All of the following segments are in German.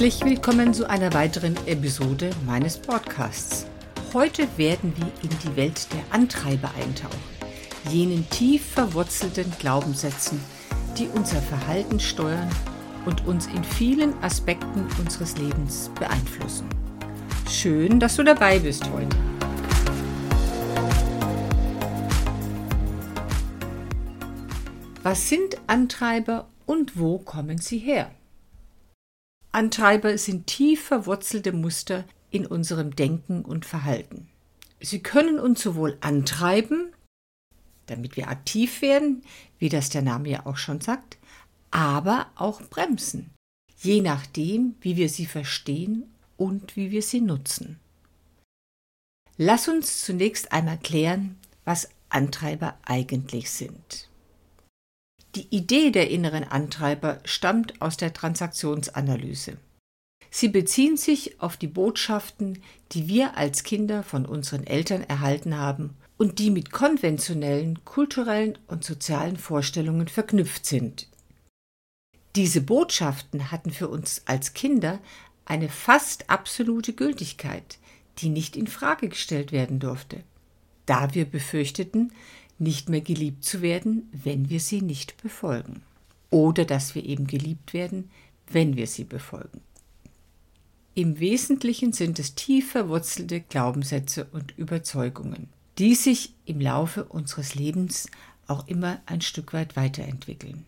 Herzlich willkommen zu einer weiteren Episode meines Podcasts. Heute werden wir in die Welt der Antreiber eintauchen, jenen tief verwurzelten Glaubenssätzen, die unser Verhalten steuern und uns in vielen Aspekten unseres Lebens beeinflussen. Schön, dass du dabei bist heute. Was sind Antreiber und wo kommen sie her? Antreiber sind tief verwurzelte Muster in unserem Denken und Verhalten. Sie können uns sowohl antreiben, damit wir aktiv werden, wie das der Name ja auch schon sagt, aber auch bremsen, je nachdem, wie wir sie verstehen und wie wir sie nutzen. Lass uns zunächst einmal klären, was Antreiber eigentlich sind. Die Idee der inneren Antreiber stammt aus der Transaktionsanalyse. Sie beziehen sich auf die Botschaften, die wir als Kinder von unseren Eltern erhalten haben und die mit konventionellen, kulturellen und sozialen Vorstellungen verknüpft sind. Diese Botschaften hatten für uns als Kinder eine fast absolute Gültigkeit, die nicht in Frage gestellt werden durfte, da wir befürchteten, nicht mehr geliebt zu werden, wenn wir sie nicht befolgen. Oder dass wir eben geliebt werden, wenn wir sie befolgen. Im Wesentlichen sind es tief verwurzelte Glaubenssätze und Überzeugungen, die sich im Laufe unseres Lebens auch immer ein Stück weit weiterentwickeln.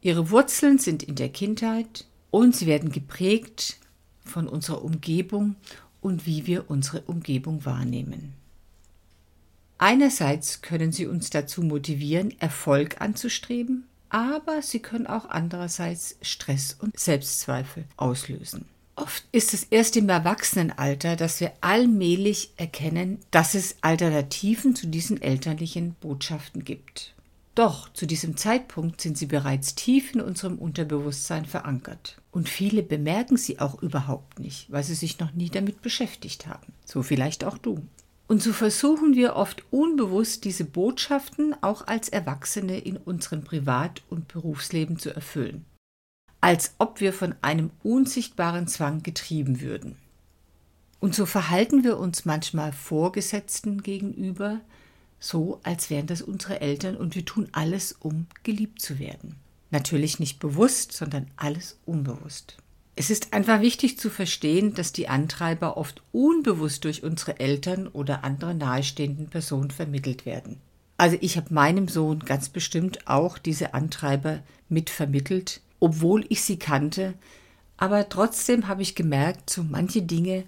Ihre Wurzeln sind in der Kindheit und sie werden geprägt von unserer Umgebung und wie wir unsere Umgebung wahrnehmen. Einerseits können sie uns dazu motivieren, Erfolg anzustreben, aber sie können auch andererseits Stress und Selbstzweifel auslösen. Oft ist es erst im Erwachsenenalter, dass wir allmählich erkennen, dass es Alternativen zu diesen elterlichen Botschaften gibt. Doch zu diesem Zeitpunkt sind sie bereits tief in unserem Unterbewusstsein verankert. Und viele bemerken sie auch überhaupt nicht, weil sie sich noch nie damit beschäftigt haben. So vielleicht auch du. Und so versuchen wir oft unbewusst diese Botschaften auch als Erwachsene in unserem Privat- und Berufsleben zu erfüllen, als ob wir von einem unsichtbaren Zwang getrieben würden. Und so verhalten wir uns manchmal Vorgesetzten gegenüber, so als wären das unsere Eltern und wir tun alles, um geliebt zu werden. Natürlich nicht bewusst, sondern alles unbewusst. Es ist einfach wichtig zu verstehen, dass die Antreiber oft unbewusst durch unsere Eltern oder andere nahestehenden Personen vermittelt werden. Also ich habe meinem Sohn ganz bestimmt auch diese Antreiber mitvermittelt, obwohl ich sie kannte, aber trotzdem habe ich gemerkt, so manche Dinge,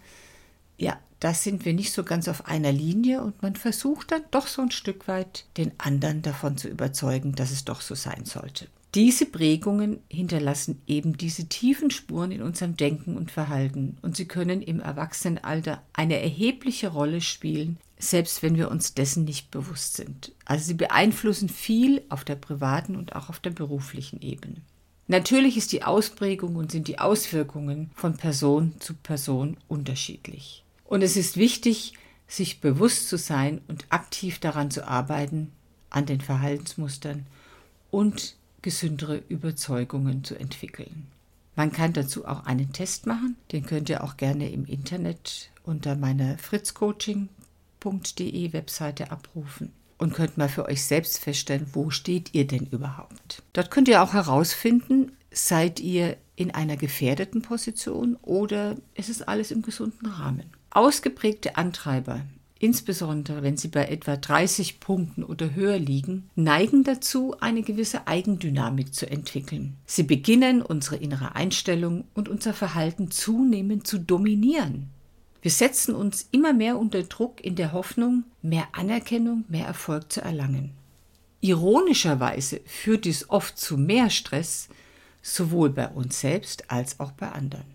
ja, da sind wir nicht so ganz auf einer Linie und man versucht dann doch so ein Stück weit den anderen davon zu überzeugen, dass es doch so sein sollte. Diese Prägungen hinterlassen eben diese tiefen Spuren in unserem Denken und Verhalten und sie können im Erwachsenenalter eine erhebliche Rolle spielen, selbst wenn wir uns dessen nicht bewusst sind. Also sie beeinflussen viel auf der privaten und auch auf der beruflichen Ebene. Natürlich ist die Ausprägung und sind die Auswirkungen von Person zu Person unterschiedlich. Und es ist wichtig, sich bewusst zu sein und aktiv daran zu arbeiten, an den Verhaltensmustern und gesündere Überzeugungen zu entwickeln. Man kann dazu auch einen Test machen, den könnt ihr auch gerne im Internet unter meiner fritzcoaching.de Webseite abrufen und könnt mal für euch selbst feststellen, wo steht ihr denn überhaupt. Dort könnt ihr auch herausfinden, seid ihr in einer gefährdeten Position oder ist es alles im gesunden Rahmen. Ausgeprägte Antreiber insbesondere wenn sie bei etwa 30 Punkten oder höher liegen, neigen dazu, eine gewisse Eigendynamik zu entwickeln. Sie beginnen, unsere innere Einstellung und unser Verhalten zunehmend zu dominieren. Wir setzen uns immer mehr unter Druck in der Hoffnung, mehr Anerkennung, mehr Erfolg zu erlangen. Ironischerweise führt dies oft zu mehr Stress, sowohl bei uns selbst als auch bei anderen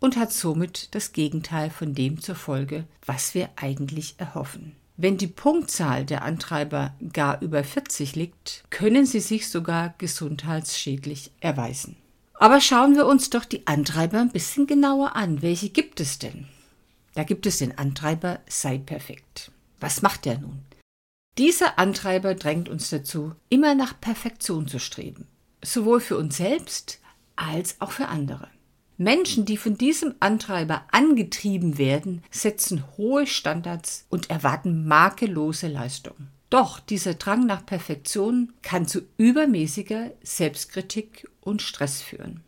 und hat somit das Gegenteil von dem zur Folge, was wir eigentlich erhoffen. Wenn die Punktzahl der Antreiber gar über 40 liegt, können sie sich sogar gesundheitsschädlich erweisen. Aber schauen wir uns doch die Antreiber ein bisschen genauer an. Welche gibt es denn? Da gibt es den Antreiber sei perfekt. Was macht der nun? Dieser Antreiber drängt uns dazu, immer nach Perfektion zu streben, sowohl für uns selbst als auch für andere. Menschen, die von diesem Antreiber angetrieben werden, setzen hohe Standards und erwarten makellose Leistung. Doch dieser Drang nach Perfektion kann zu übermäßiger Selbstkritik und Stress führen.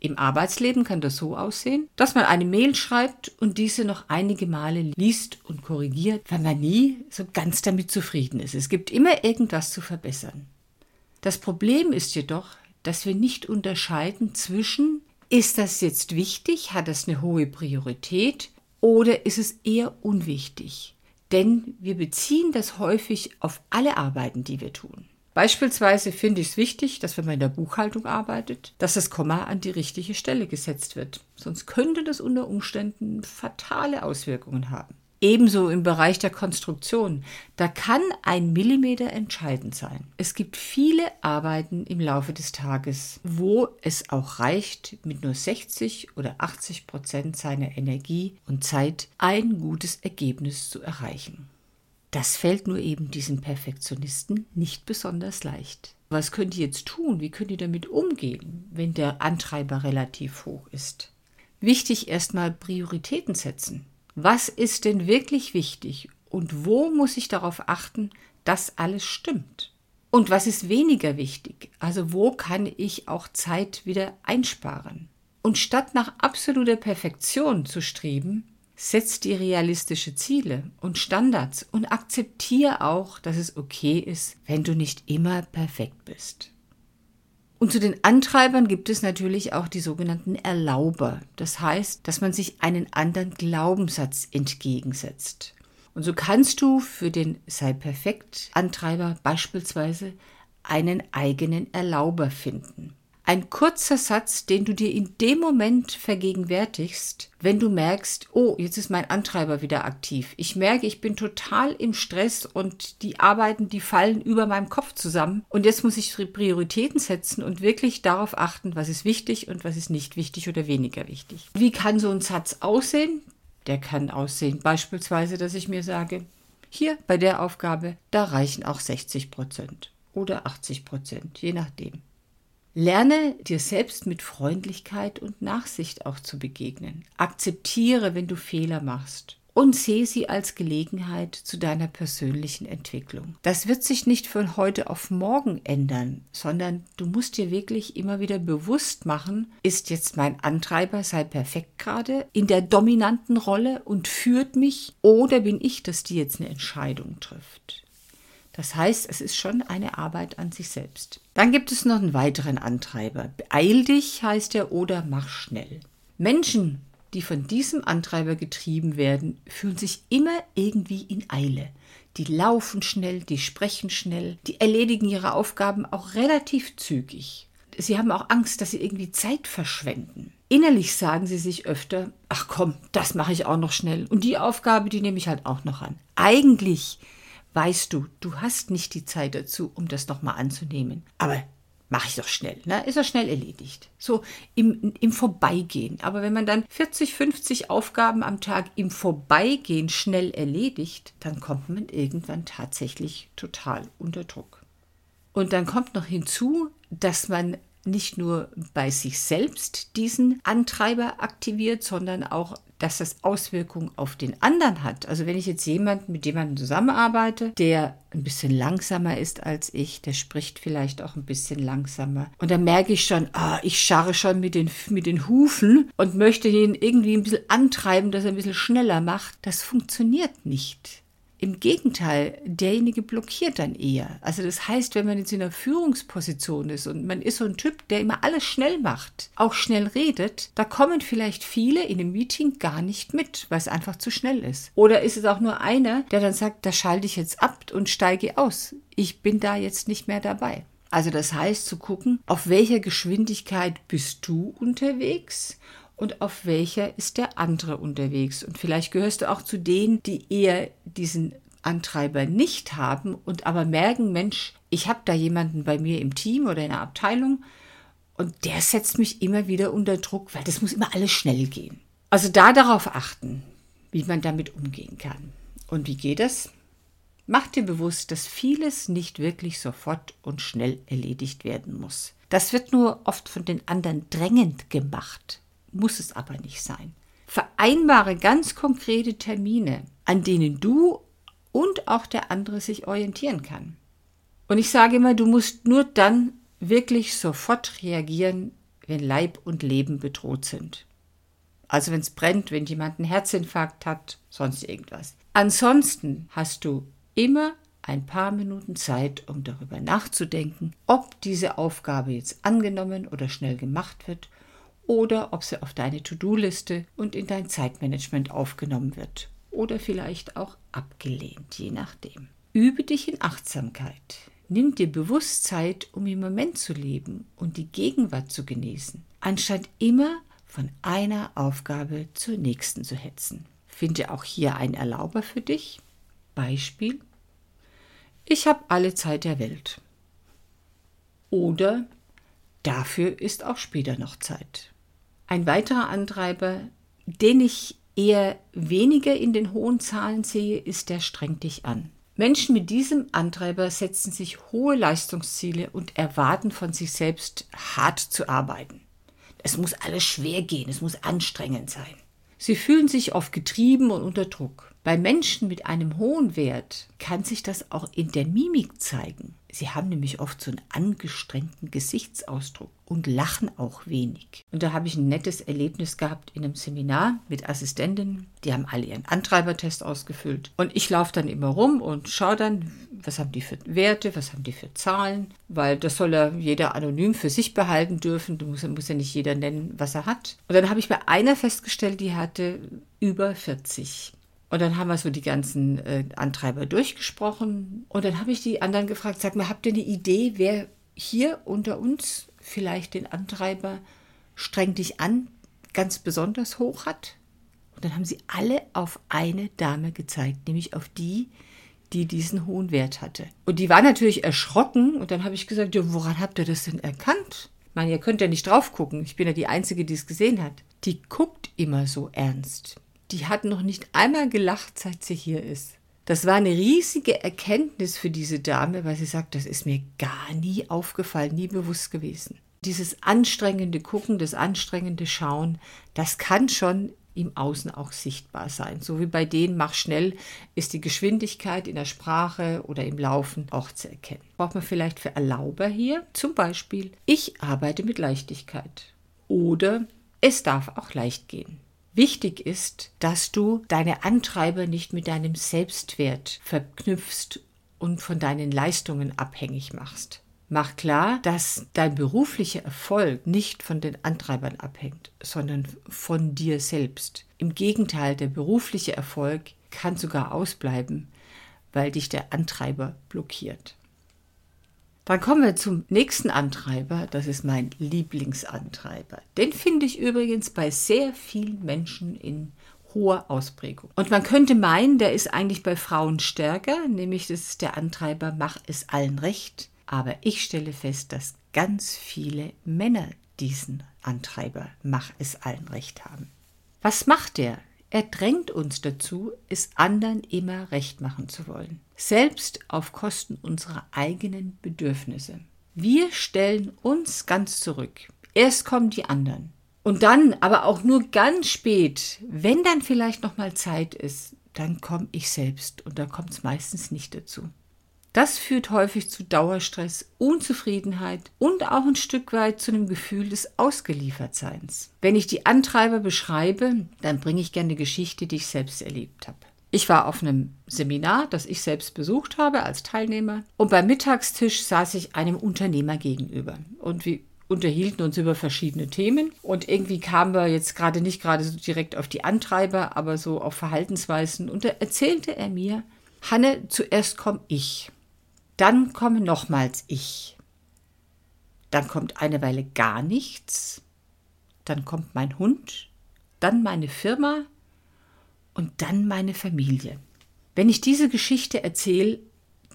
Im Arbeitsleben kann das so aussehen, dass man eine Mail schreibt und diese noch einige Male liest und korrigiert, weil man nie so ganz damit zufrieden ist. Es gibt immer irgendwas zu verbessern. Das Problem ist jedoch, dass wir nicht unterscheiden zwischen, ist das jetzt wichtig, hat das eine hohe Priorität oder ist es eher unwichtig? Denn wir beziehen das häufig auf alle Arbeiten, die wir tun. Beispielsweise finde ich es wichtig, dass wenn man in der Buchhaltung arbeitet, dass das Komma an die richtige Stelle gesetzt wird. Sonst könnte das unter Umständen fatale Auswirkungen haben. Ebenso im Bereich der Konstruktion. Da kann ein Millimeter entscheidend sein. Es gibt viele Arbeiten im Laufe des Tages, wo es auch reicht, mit nur 60 oder 80 Prozent seiner Energie und Zeit ein gutes Ergebnis zu erreichen. Das fällt nur eben diesen Perfektionisten nicht besonders leicht. Was könnt ihr jetzt tun? Wie könnt ihr damit umgehen, wenn der Antreiber relativ hoch ist? Wichtig erstmal Prioritäten setzen. Was ist denn wirklich wichtig und wo muss ich darauf achten, dass alles stimmt? Und was ist weniger wichtig? Also wo kann ich auch Zeit wieder einsparen? Und statt nach absoluter Perfektion zu streben, Setz dir realistische Ziele und Standards und akzeptiere auch, dass es okay ist, wenn du nicht immer perfekt bist. Und zu den Antreibern gibt es natürlich auch die sogenannten Erlauber. Das heißt, dass man sich einen anderen Glaubenssatz entgegensetzt. Und so kannst du für den Sei perfekt Antreiber beispielsweise einen eigenen Erlauber finden. Ein kurzer Satz, den du dir in dem Moment vergegenwärtigst, wenn du merkst, oh, jetzt ist mein Antreiber wieder aktiv. Ich merke, ich bin total im Stress und die Arbeiten, die fallen über meinem Kopf zusammen. Und jetzt muss ich Prioritäten setzen und wirklich darauf achten, was ist wichtig und was ist nicht wichtig oder weniger wichtig. Wie kann so ein Satz aussehen? Der kann aussehen beispielsweise, dass ich mir sage, hier bei der Aufgabe, da reichen auch 60 Prozent oder 80 Prozent, je nachdem. Lerne dir selbst mit Freundlichkeit und Nachsicht auch zu begegnen. Akzeptiere, wenn du Fehler machst und sehe sie als Gelegenheit zu deiner persönlichen Entwicklung. Das wird sich nicht von heute auf morgen ändern, sondern du musst dir wirklich immer wieder bewusst machen, ist jetzt mein Antreiber sei perfekt gerade in der dominanten Rolle und führt mich oder bin ich, dass die jetzt eine Entscheidung trifft. Das heißt, es ist schon eine Arbeit an sich selbst. Dann gibt es noch einen weiteren Antreiber. Beeil dich heißt er oder mach schnell. Menschen, die von diesem Antreiber getrieben werden, fühlen sich immer irgendwie in Eile. Die laufen schnell, die sprechen schnell, die erledigen ihre Aufgaben auch relativ zügig. Sie haben auch Angst, dass sie irgendwie Zeit verschwenden. Innerlich sagen sie sich öfter, ach komm, das mache ich auch noch schnell. Und die Aufgabe, die nehme ich halt auch noch an. Eigentlich weißt du, du hast nicht die Zeit dazu, um das nochmal anzunehmen. Aber mach ich doch schnell, ne? Ist doch schnell erledigt. So im, im Vorbeigehen. Aber wenn man dann 40, 50 Aufgaben am Tag im Vorbeigehen schnell erledigt, dann kommt man irgendwann tatsächlich total unter Druck. Und dann kommt noch hinzu, dass man nicht nur bei sich selbst diesen Antreiber aktiviert, sondern auch dass das Auswirkungen auf den anderen hat. Also wenn ich jetzt jemanden mit jemandem zusammenarbeite, der ein bisschen langsamer ist als ich, der spricht vielleicht auch ein bisschen langsamer. Und dann merke ich schon, ah, ich scharre schon mit den, mit den Hufen und möchte ihn irgendwie ein bisschen antreiben, dass er ein bisschen schneller macht. Das funktioniert nicht. Im Gegenteil, derjenige blockiert dann eher. Also das heißt, wenn man jetzt in einer Führungsposition ist und man ist so ein Typ, der immer alles schnell macht, auch schnell redet, da kommen vielleicht viele in einem Meeting gar nicht mit, weil es einfach zu schnell ist. Oder ist es auch nur einer, der dann sagt, da schalte ich jetzt ab und steige aus. Ich bin da jetzt nicht mehr dabei. Also das heißt zu gucken, auf welcher Geschwindigkeit bist du unterwegs und auf welcher ist der andere unterwegs. Und vielleicht gehörst du auch zu denen, die eher diesen Antreiber nicht haben und aber merken, Mensch, ich habe da jemanden bei mir im Team oder in der Abteilung und der setzt mich immer wieder unter Druck, weil das muss immer alles schnell gehen. Also da darauf achten, wie man damit umgehen kann. Und wie geht es? Mach dir bewusst, dass vieles nicht wirklich sofort und schnell erledigt werden muss. Das wird nur oft von den anderen drängend gemacht, muss es aber nicht sein. Vereinbare ganz konkrete Termine, an denen du und auch der andere sich orientieren kann. Und ich sage immer, du musst nur dann wirklich sofort reagieren, wenn Leib und Leben bedroht sind. Also wenn es brennt, wenn jemand einen Herzinfarkt hat, sonst irgendwas. Ansonsten hast du immer ein paar Minuten Zeit, um darüber nachzudenken, ob diese Aufgabe jetzt angenommen oder schnell gemacht wird oder ob sie auf deine To-Do-Liste und in dein Zeitmanagement aufgenommen wird oder vielleicht auch abgelehnt, je nachdem. Übe dich in Achtsamkeit. Nimm dir bewusst Zeit, um im Moment zu leben und die Gegenwart zu genießen, anstatt immer von einer Aufgabe zur nächsten zu hetzen. Finde auch hier ein Erlauber für dich. Beispiel. Ich habe alle Zeit der Welt. Oder dafür ist auch später noch Zeit. Ein weiterer Antreiber, den ich eher weniger in den hohen Zahlen sehe, ist der Streng dich an. Menschen mit diesem Antreiber setzen sich hohe Leistungsziele und erwarten von sich selbst hart zu arbeiten. Es muss alles schwer gehen, es muss anstrengend sein. Sie fühlen sich oft getrieben und unter Druck. Bei Menschen mit einem hohen Wert kann sich das auch in der Mimik zeigen. Sie haben nämlich oft so einen angestrengten Gesichtsausdruck und lachen auch wenig. Und da habe ich ein nettes Erlebnis gehabt in einem Seminar mit Assistentinnen. Die haben alle ihren Antreibertest ausgefüllt. Und ich laufe dann immer rum und schaue dann, was haben die für Werte, was haben die für Zahlen, weil das soll ja jeder anonym für sich behalten dürfen. Du musst, muss ja nicht jeder nennen, was er hat. Und dann habe ich bei einer festgestellt, die hatte über 40. Und dann haben wir so die ganzen äh, Antreiber durchgesprochen. Und dann habe ich die anderen gefragt, sag mal, habt ihr eine Idee, wer hier unter uns vielleicht den Antreiber streng dich an ganz besonders hoch hat? Und dann haben sie alle auf eine Dame gezeigt, nämlich auf die, die diesen hohen Wert hatte. Und die war natürlich erschrocken. Und dann habe ich gesagt, ja, woran habt ihr das denn erkannt? Ich meine, ihr könnt ja nicht drauf gucken. Ich bin ja die Einzige, die es gesehen hat. Die guckt immer so ernst die hat noch nicht einmal gelacht, seit sie hier ist. Das war eine riesige Erkenntnis für diese Dame, weil sie sagt, das ist mir gar nie aufgefallen, nie bewusst gewesen. Dieses anstrengende Gucken, das anstrengende Schauen, das kann schon im Außen auch sichtbar sein. So wie bei denen mach schnell ist die Geschwindigkeit in der Sprache oder im Laufen auch zu erkennen. Braucht man vielleicht für Erlauber hier zum Beispiel, ich arbeite mit Leichtigkeit oder es darf auch leicht gehen. Wichtig ist, dass du deine Antreiber nicht mit deinem Selbstwert verknüpfst und von deinen Leistungen abhängig machst. Mach klar, dass dein beruflicher Erfolg nicht von den Antreibern abhängt, sondern von dir selbst. Im Gegenteil, der berufliche Erfolg kann sogar ausbleiben, weil dich der Antreiber blockiert. Dann kommen wir zum nächsten Antreiber. Das ist mein Lieblingsantreiber. Den finde ich übrigens bei sehr vielen Menschen in hoher Ausprägung. Und man könnte meinen, der ist eigentlich bei Frauen stärker, nämlich das ist der Antreiber, mach es allen recht. Aber ich stelle fest, dass ganz viele Männer diesen Antreiber, mach es allen recht haben. Was macht der? Er drängt uns dazu, es anderen immer recht machen zu wollen, selbst auf Kosten unserer eigenen Bedürfnisse. Wir stellen uns ganz zurück. Erst kommen die anderen. Und dann, aber auch nur ganz spät, wenn dann vielleicht noch mal Zeit ist, dann komme ich selbst und da kommt es meistens nicht dazu. Das führt häufig zu Dauerstress, Unzufriedenheit und auch ein Stück weit zu einem Gefühl des Ausgeliefertseins. Wenn ich die Antreiber beschreibe, dann bringe ich gerne eine Geschichte, die ich selbst erlebt habe. Ich war auf einem Seminar, das ich selbst besucht habe als Teilnehmer, und beim Mittagstisch saß ich einem Unternehmer gegenüber. Und wir unterhielten uns über verschiedene Themen und irgendwie kamen wir jetzt gerade nicht gerade so direkt auf die Antreiber, aber so auf Verhaltensweisen und da erzählte er mir, Hanne, zuerst komme ich. Dann komme nochmals ich. Dann kommt eine Weile gar nichts. Dann kommt mein Hund. Dann meine Firma. Und dann meine Familie. Wenn ich diese Geschichte erzähle,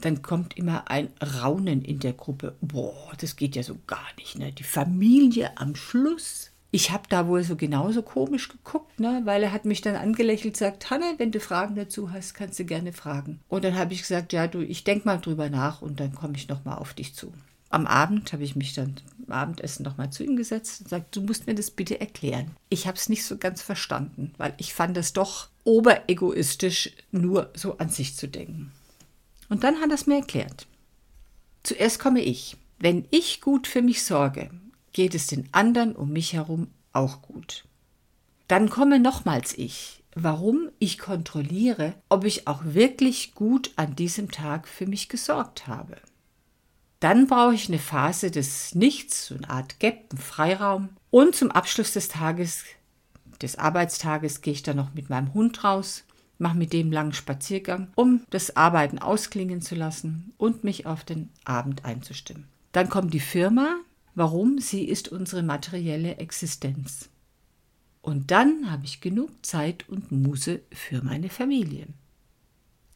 dann kommt immer ein Raunen in der Gruppe. Boah, das geht ja so gar nicht. Ne? Die Familie am Schluss ich habe da wohl so genauso komisch geguckt, ne? weil er hat mich dann angelächelt, sagt, Hanne, wenn du Fragen dazu hast, kannst du gerne fragen. Und dann habe ich gesagt, ja, du, ich denke mal drüber nach und dann komme ich nochmal auf dich zu. Am Abend habe ich mich dann zum Abendessen nochmal zu ihm gesetzt und sagt, du musst mir das bitte erklären. Ich habe es nicht so ganz verstanden, weil ich fand es doch oberegoistisch, nur so an sich zu denken. Und dann hat er es mir erklärt. Zuerst komme ich. Wenn ich gut für mich sorge, geht es den anderen um mich herum auch gut. Dann komme nochmals ich. Warum? Ich kontrolliere, ob ich auch wirklich gut an diesem Tag für mich gesorgt habe. Dann brauche ich eine Phase des Nichts, so eine Art Gap, einen Freiraum. Und zum Abschluss des Tages, des Arbeitstages, gehe ich dann noch mit meinem Hund raus, mache mit dem langen Spaziergang, um das Arbeiten ausklingen zu lassen und mich auf den Abend einzustimmen. Dann kommt die Firma. Warum? Sie ist unsere materielle Existenz. Und dann habe ich genug Zeit und Muße für meine Familie.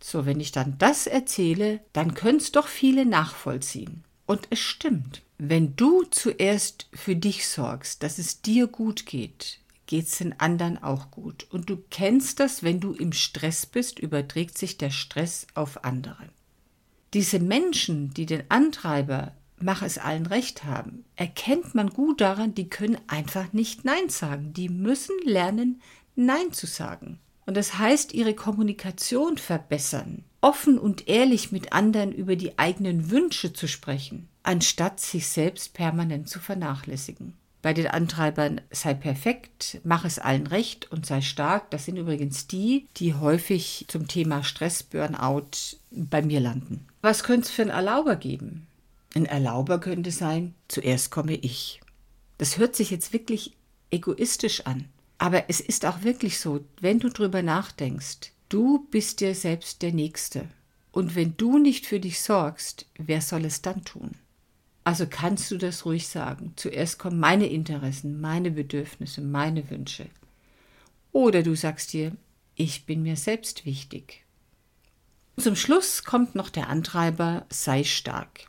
So, wenn ich dann das erzähle, dann können es doch viele nachvollziehen. Und es stimmt. Wenn du zuerst für dich sorgst, dass es dir gut geht, geht es den anderen auch gut. Und du kennst das, wenn du im Stress bist, überträgt sich der Stress auf andere. Diese Menschen, die den Antreiber mach es allen recht haben, erkennt man gut daran, die können einfach nicht Nein sagen. Die müssen lernen, Nein zu sagen. Und das heißt, ihre Kommunikation verbessern, offen und ehrlich mit anderen über die eigenen Wünsche zu sprechen, anstatt sich selbst permanent zu vernachlässigen. Bei den Antreibern sei perfekt, mach es allen recht und sei stark. Das sind übrigens die, die häufig zum Thema Stress, Burnout bei mir landen. Was könnte es für einen Erlauber geben? Ein Erlauber könnte sein, zuerst komme ich. Das hört sich jetzt wirklich egoistisch an. Aber es ist auch wirklich so, wenn du drüber nachdenkst, du bist dir selbst der Nächste. Und wenn du nicht für dich sorgst, wer soll es dann tun? Also kannst du das ruhig sagen. Zuerst kommen meine Interessen, meine Bedürfnisse, meine Wünsche. Oder du sagst dir, ich bin mir selbst wichtig. Zum Schluss kommt noch der Antreiber, sei stark.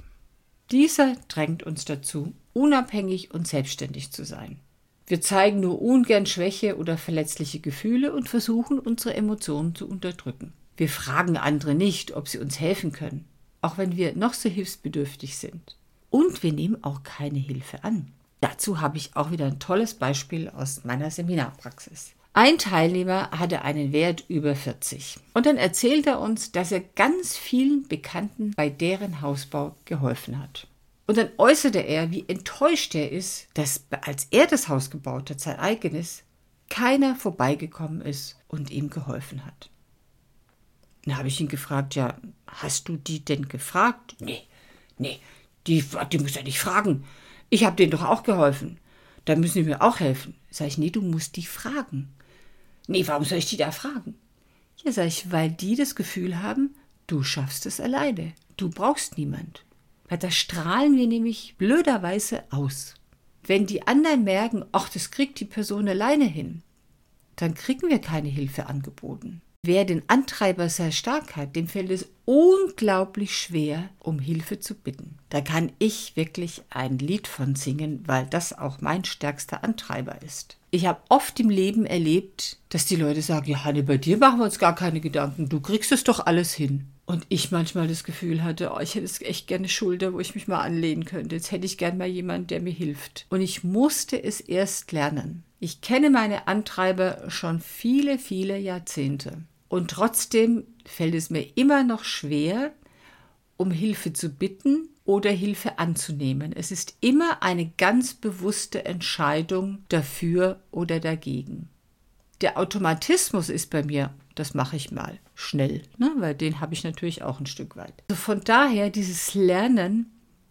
Dieser drängt uns dazu, unabhängig und selbstständig zu sein. Wir zeigen nur ungern Schwäche oder verletzliche Gefühle und versuchen, unsere Emotionen zu unterdrücken. Wir fragen andere nicht, ob sie uns helfen können, auch wenn wir noch so hilfsbedürftig sind. Und wir nehmen auch keine Hilfe an. Dazu habe ich auch wieder ein tolles Beispiel aus meiner Seminarpraxis. Ein Teilnehmer hatte einen Wert über 40. Und dann erzählt er uns, dass er ganz vielen Bekannten bei deren Hausbau geholfen hat. Und dann äußerte er, wie enttäuscht er ist, dass als er das Haus gebaut hat, sein eigenes, keiner vorbeigekommen ist und ihm geholfen hat. Dann habe ich ihn gefragt, ja, hast du die denn gefragt? Nee, nee, die, die muss er nicht fragen. Ich habe denen doch auch geholfen. Da müssen die mir auch helfen. Sag ich, nee, du musst die fragen. Nee, warum soll ich die da fragen? Ja, sag ich, weil die das Gefühl haben, du schaffst es alleine. Du brauchst niemand. Weil da strahlen wir nämlich blöderweise aus. Wenn die anderen merken, ach, das kriegt die Person alleine hin, dann kriegen wir keine Hilfe angeboten. Wer den Antreiber sehr stark hat, dem fällt es unglaublich schwer, um Hilfe zu bitten. Da kann ich wirklich ein Lied von singen, weil das auch mein stärkster Antreiber ist. Ich habe oft im Leben erlebt, dass die Leute sagen, ja, Hanne, bei dir machen wir uns gar keine Gedanken, du kriegst es doch alles hin. Und ich manchmal das Gefühl hatte, oh, ich hätte echt gerne Schulter, wo ich mich mal anlehnen könnte. Jetzt hätte ich gern mal jemanden, der mir hilft. Und ich musste es erst lernen. Ich kenne meine Antreiber schon viele, viele Jahrzehnte. Und trotzdem fällt es mir immer noch schwer, um Hilfe zu bitten oder Hilfe anzunehmen. Es ist immer eine ganz bewusste Entscheidung dafür oder dagegen. Der Automatismus ist bei mir, das mache ich mal schnell, ne? weil den habe ich natürlich auch ein Stück weit. Also von daher dieses Lernen,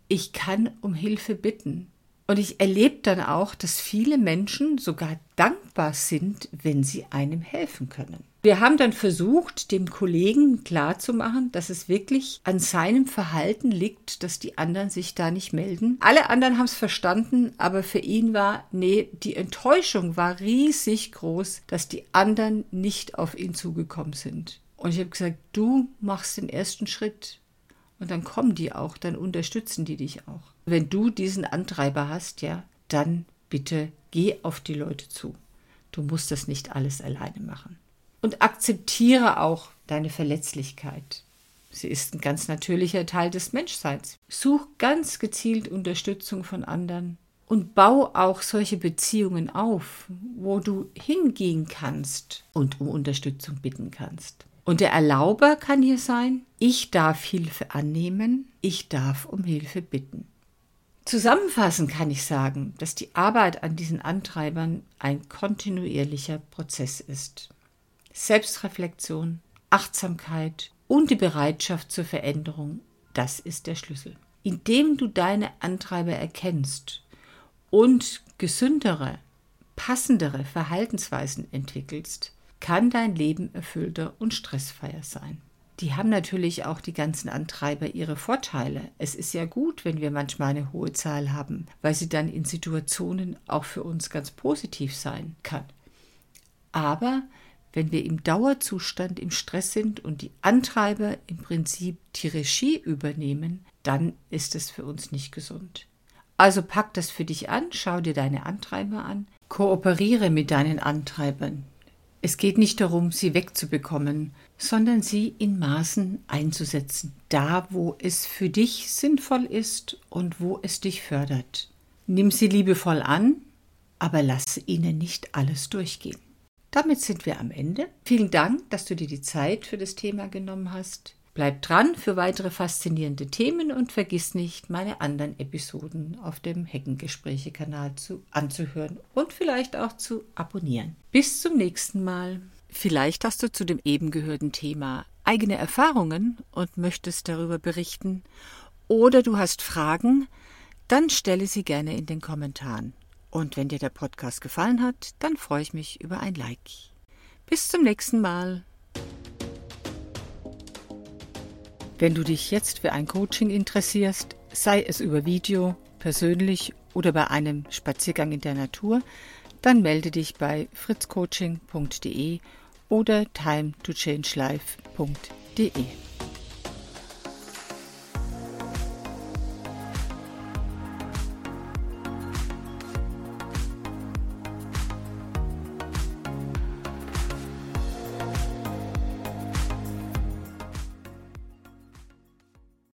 ich kann um Hilfe bitten. Und ich erlebe dann auch, dass viele Menschen sogar dankbar sind, wenn sie einem helfen können. Wir haben dann versucht, dem Kollegen klarzumachen, dass es wirklich an seinem Verhalten liegt, dass die anderen sich da nicht melden. Alle anderen haben es verstanden, aber für ihn war, nee, die Enttäuschung war riesig groß, dass die anderen nicht auf ihn zugekommen sind. Und ich habe gesagt, du machst den ersten Schritt. Und dann kommen die auch, dann unterstützen die dich auch. Wenn du diesen Antreiber hast, ja, dann bitte geh auf die Leute zu. Du musst das nicht alles alleine machen und akzeptiere auch deine Verletzlichkeit. Sie ist ein ganz natürlicher Teil des Menschseins. Such ganz gezielt Unterstützung von anderen und bau auch solche Beziehungen auf, wo du hingehen kannst und um Unterstützung bitten kannst. Und der Erlauber kann hier sein, ich darf Hilfe annehmen, ich darf um Hilfe bitten. Zusammenfassend kann ich sagen, dass die Arbeit an diesen Antreibern ein kontinuierlicher Prozess ist. Selbstreflexion, Achtsamkeit und die Bereitschaft zur Veränderung, das ist der Schlüssel. Indem du deine Antreiber erkennst und gesündere, passendere Verhaltensweisen entwickelst, kann dein Leben erfüllter und stressfreier sein. Die haben natürlich auch die ganzen Antreiber ihre Vorteile. Es ist ja gut, wenn wir manchmal eine hohe Zahl haben, weil sie dann in Situationen auch für uns ganz positiv sein kann. Aber wenn wir im Dauerzustand im Stress sind und die Antreiber im Prinzip die Regie übernehmen, dann ist es für uns nicht gesund. Also pack das für dich an, schau dir deine Antreiber an, kooperiere mit deinen Antreibern. Es geht nicht darum, sie wegzubekommen, sondern sie in Maßen einzusetzen, da wo es für dich sinnvoll ist und wo es dich fördert. Nimm sie liebevoll an, aber lass ihnen nicht alles durchgehen. Damit sind wir am Ende. Vielen Dank, dass du dir die Zeit für das Thema genommen hast. Bleib dran für weitere faszinierende Themen und vergiss nicht, meine anderen Episoden auf dem Heckengespräche-Kanal zu, anzuhören und vielleicht auch zu abonnieren. Bis zum nächsten Mal. Vielleicht hast du zu dem eben gehörten Thema eigene Erfahrungen und möchtest darüber berichten oder du hast Fragen, dann stelle sie gerne in den Kommentaren. Und wenn dir der Podcast gefallen hat, dann freue ich mich über ein Like. Bis zum nächsten Mal. Wenn du dich jetzt für ein Coaching interessierst, sei es über Video, persönlich oder bei einem Spaziergang in der Natur, dann melde dich bei fritzcoaching.de oder timetochange.life.de.